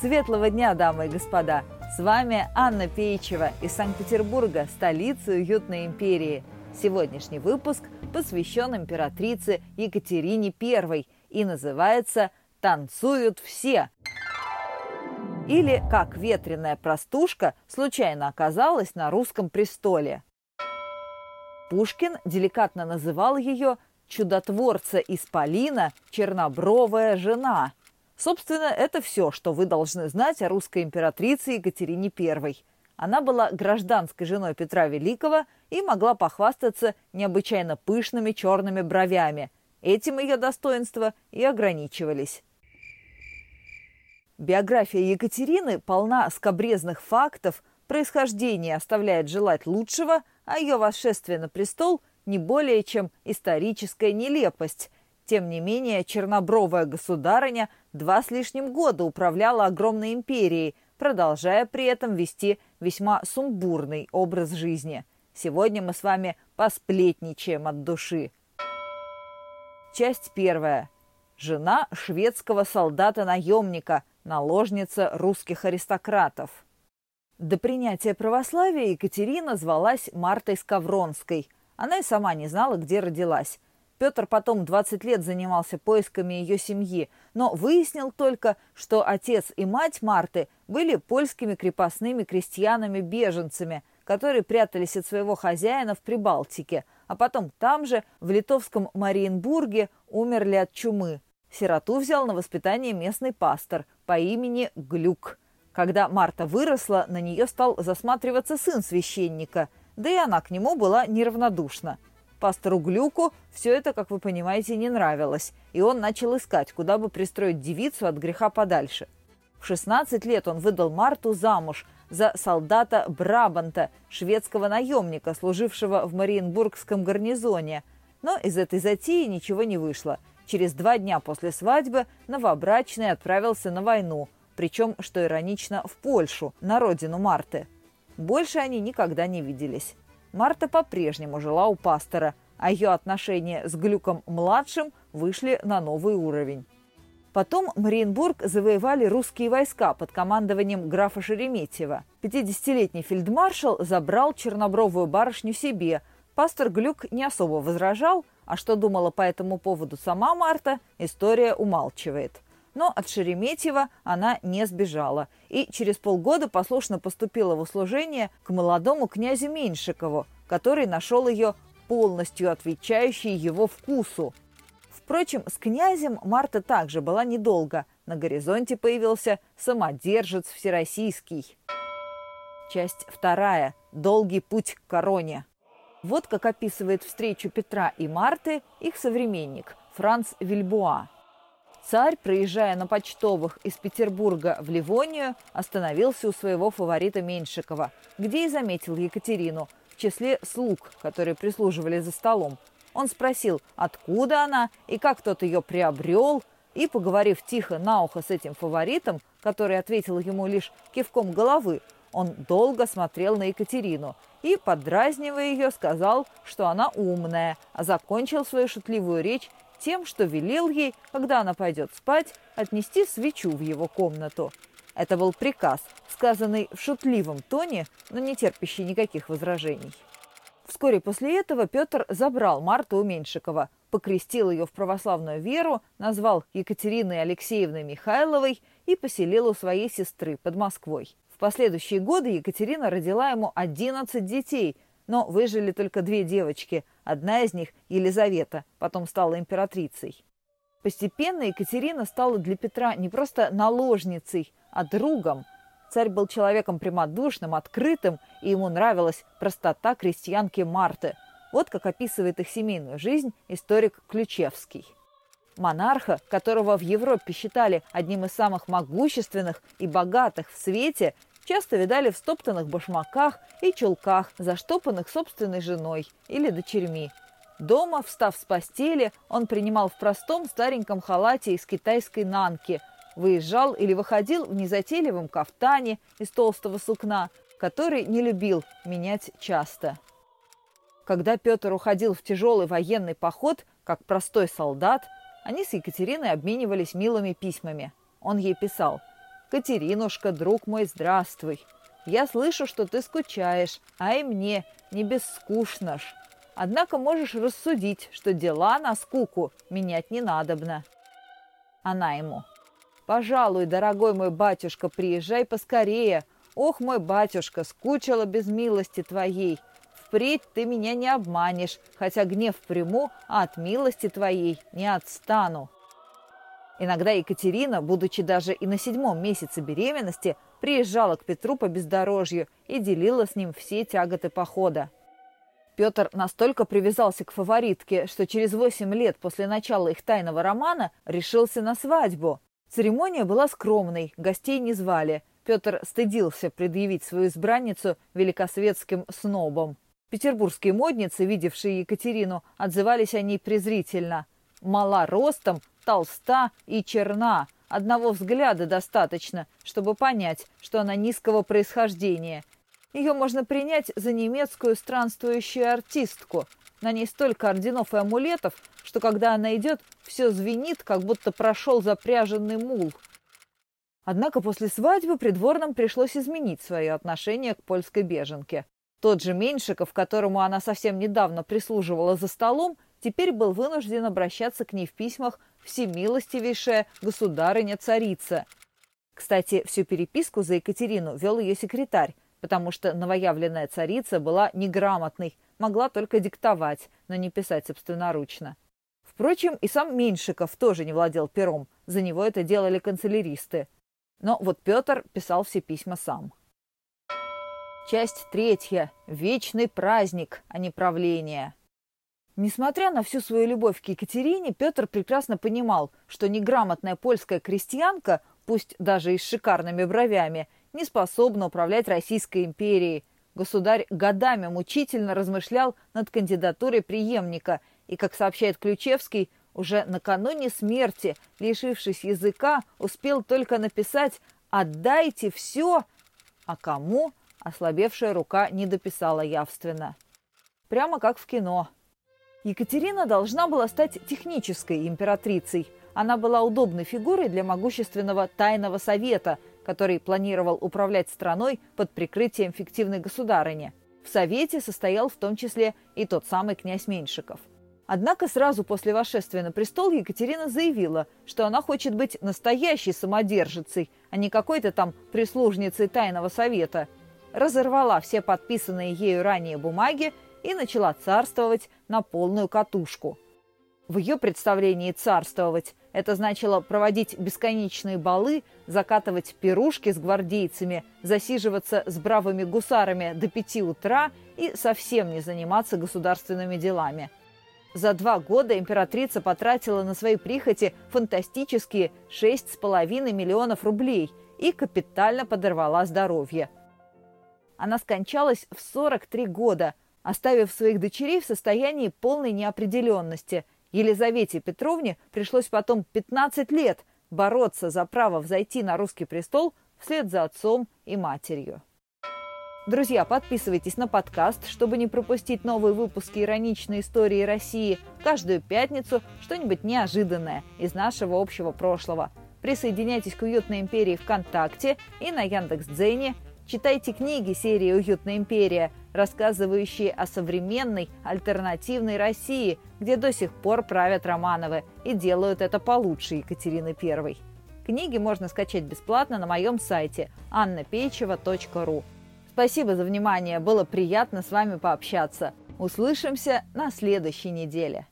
Светлого дня, дамы и господа! С вами Анна Пейчева из Санкт-Петербурга, столицы уютной империи. Сегодняшний выпуск посвящен императрице Екатерине I и называется «Танцуют все». Или как ветреная простушка случайно оказалась на русском престоле. Пушкин деликатно называл ее «чудотворца Исполина, чернобровая жена», Собственно, это все, что вы должны знать о русской императрице Екатерине I. Она была гражданской женой Петра Великого и могла похвастаться необычайно пышными черными бровями. Этим ее достоинства и ограничивались. Биография Екатерины полна скобрезных фактов, происхождение оставляет желать лучшего, а ее восшествие на престол не более чем историческая нелепость – тем не менее, чернобровая государыня два с лишним года управляла огромной империей, продолжая при этом вести весьма сумбурный образ жизни. Сегодня мы с вами посплетничаем от души. Часть первая. Жена шведского солдата-наемника, наложница русских аристократов. До принятия православия Екатерина звалась Мартой Скавронской. Она и сама не знала, где родилась. Петр потом 20 лет занимался поисками ее семьи, но выяснил только, что отец и мать Марты были польскими крепостными крестьянами-беженцами, которые прятались от своего хозяина в Прибалтике, а потом там же, в литовском Мариенбурге, умерли от чумы. Сироту взял на воспитание местный пастор по имени Глюк. Когда Марта выросла, на нее стал засматриваться сын священника, да и она к нему была неравнодушна – Пастору Глюку все это, как вы понимаете, не нравилось, и он начал искать, куда бы пристроить девицу от греха подальше. В 16 лет он выдал Марту замуж за солдата Брабанта, шведского наемника, служившего в Мариенбургском гарнизоне. Но из этой затеи ничего не вышло. Через два дня после свадьбы новобрачный отправился на войну, причем, что иронично, в Польшу, на родину Марты. Больше они никогда не виделись. Марта по-прежнему жила у пастора, а ее отношения с Глюком-младшим вышли на новый уровень. Потом Мариенбург завоевали русские войска под командованием графа Шереметьева. 50-летний фельдмаршал забрал чернобровую барышню себе. Пастор Глюк не особо возражал, а что думала по этому поводу сама Марта, история умалчивает – но от Шереметьева она не сбежала и через полгода послушно поступила в услужение к молодому князю Меньшикову, который нашел ее полностью отвечающей его вкусу. Впрочем, с князем Марта также была недолго. На горизонте появился самодержец всероссийский. Часть вторая. Долгий путь к короне. Вот как описывает встречу Петра и Марты их современник Франц Вильбуа. Царь, проезжая на почтовых из Петербурга в Ливонию, остановился у своего фаворита Меньшикова, где и заметил Екатерину в числе слуг, которые прислуживали за столом. Он спросил, откуда она и как тот ее приобрел, и, поговорив тихо на ухо с этим фаворитом, который ответил ему лишь кивком головы, он долго смотрел на Екатерину и, подразнивая ее, сказал, что она умная, а закончил свою шутливую речь тем, что велел ей, когда она пойдет спать, отнести свечу в его комнату. Это был приказ, сказанный в шутливом тоне, но не терпящий никаких возражений. Вскоре после этого Петр забрал Марту у Меньшикова, покрестил ее в православную веру, назвал Екатериной Алексеевной Михайловой и поселил у своей сестры под Москвой. В последующие годы Екатерина родила ему 11 детей – но выжили только две девочки. Одна из них, Елизавета, потом стала императрицей. Постепенно Екатерина стала для Петра не просто наложницей, а другом. Царь был человеком прямодушным, открытым, и ему нравилась простота крестьянки Марты. Вот как описывает их семейную жизнь историк Ключевский. Монарха, которого в Европе считали одним из самых могущественных и богатых в свете, часто видали в стоптанных башмаках и чулках, заштопанных собственной женой или дочерьми. Дома, встав с постели, он принимал в простом стареньком халате из китайской нанки, выезжал или выходил в незатейливом кафтане из толстого сукна, который не любил менять часто. Когда Петр уходил в тяжелый военный поход, как простой солдат, они с Екатериной обменивались милыми письмами. Он ей писал – «Катеринушка, друг мой, здравствуй! Я слышу, что ты скучаешь, а и мне не бесскучно ж. Однако можешь рассудить, что дела на скуку менять не надобно». Она ему. «Пожалуй, дорогой мой батюшка, приезжай поскорее. Ох, мой батюшка, скучала без милости твоей. Впредь ты меня не обманешь, хотя гнев приму, а от милости твоей не отстану». Иногда Екатерина, будучи даже и на седьмом месяце беременности, приезжала к Петру по бездорожью и делила с ним все тяготы похода. Петр настолько привязался к фаворитке, что через восемь лет после начала их тайного романа решился на свадьбу. Церемония была скромной, гостей не звали. Петр стыдился предъявить свою избранницу великосветским снобам. Петербургские модницы, видевшие Екатерину, отзывались о ней презрительно. Мала ростом, толста и черна. Одного взгляда достаточно, чтобы понять, что она низкого происхождения. Ее можно принять за немецкую странствующую артистку. На ней столько орденов и амулетов, что когда она идет, все звенит, как будто прошел запряженный мул. Однако после свадьбы придворным пришлось изменить свое отношение к польской беженке. Тот же Меньшиков, которому она совсем недавно прислуживала за столом, теперь был вынужден обращаться к ней в письмах «Всемилостивейшая государыня-царица». Кстати, всю переписку за Екатерину вел ее секретарь, потому что новоявленная царица была неграмотной, могла только диктовать, но не писать собственноручно. Впрочем, и сам Меньшиков тоже не владел пером, за него это делали канцеляристы. Но вот Петр писал все письма сам. Часть третья. Вечный праздник, а не правление. Несмотря на всю свою любовь к Екатерине, Петр прекрасно понимал, что неграмотная польская крестьянка, пусть даже и с шикарными бровями, не способна управлять Российской империей. Государь годами мучительно размышлял над кандидатурой преемника и, как сообщает Ключевский, уже накануне смерти, лишившись языка, успел только написать «Отдайте все!» А кому? Ослабевшая рука не дописала явственно. Прямо как в кино – Екатерина должна была стать технической императрицей. Она была удобной фигурой для могущественного тайного совета, который планировал управлять страной под прикрытием фиктивной государыни. В совете состоял в том числе и тот самый князь Меньшиков. Однако сразу после восшествия на престол Екатерина заявила, что она хочет быть настоящей самодержицей, а не какой-то там прислужницей тайного совета. Разорвала все подписанные ею ранее бумаги и начала царствовать на полную катушку. В ее представлении царствовать – это значило проводить бесконечные балы, закатывать пирушки с гвардейцами, засиживаться с бравыми гусарами до пяти утра и совсем не заниматься государственными делами. За два года императрица потратила на свои прихоти фантастические 6,5 миллионов рублей и капитально подорвала здоровье. Она скончалась в 43 года – оставив своих дочерей в состоянии полной неопределенности. Елизавете Петровне пришлось потом 15 лет бороться за право взойти на русский престол вслед за отцом и матерью. Друзья, подписывайтесь на подкаст, чтобы не пропустить новые выпуски ироничной истории России. Каждую пятницу что-нибудь неожиданное из нашего общего прошлого. Присоединяйтесь к уютной империи ВКонтакте и на Яндекс.Дзене – Читайте книги серии «Уютная империя», рассказывающие о современной альтернативной России, где до сих пор правят Романовы и делают это получше Екатерины I. Книги можно скачать бесплатно на моем сайте annapeichева.ру. Спасибо за внимание, было приятно с вами пообщаться. Услышимся на следующей неделе.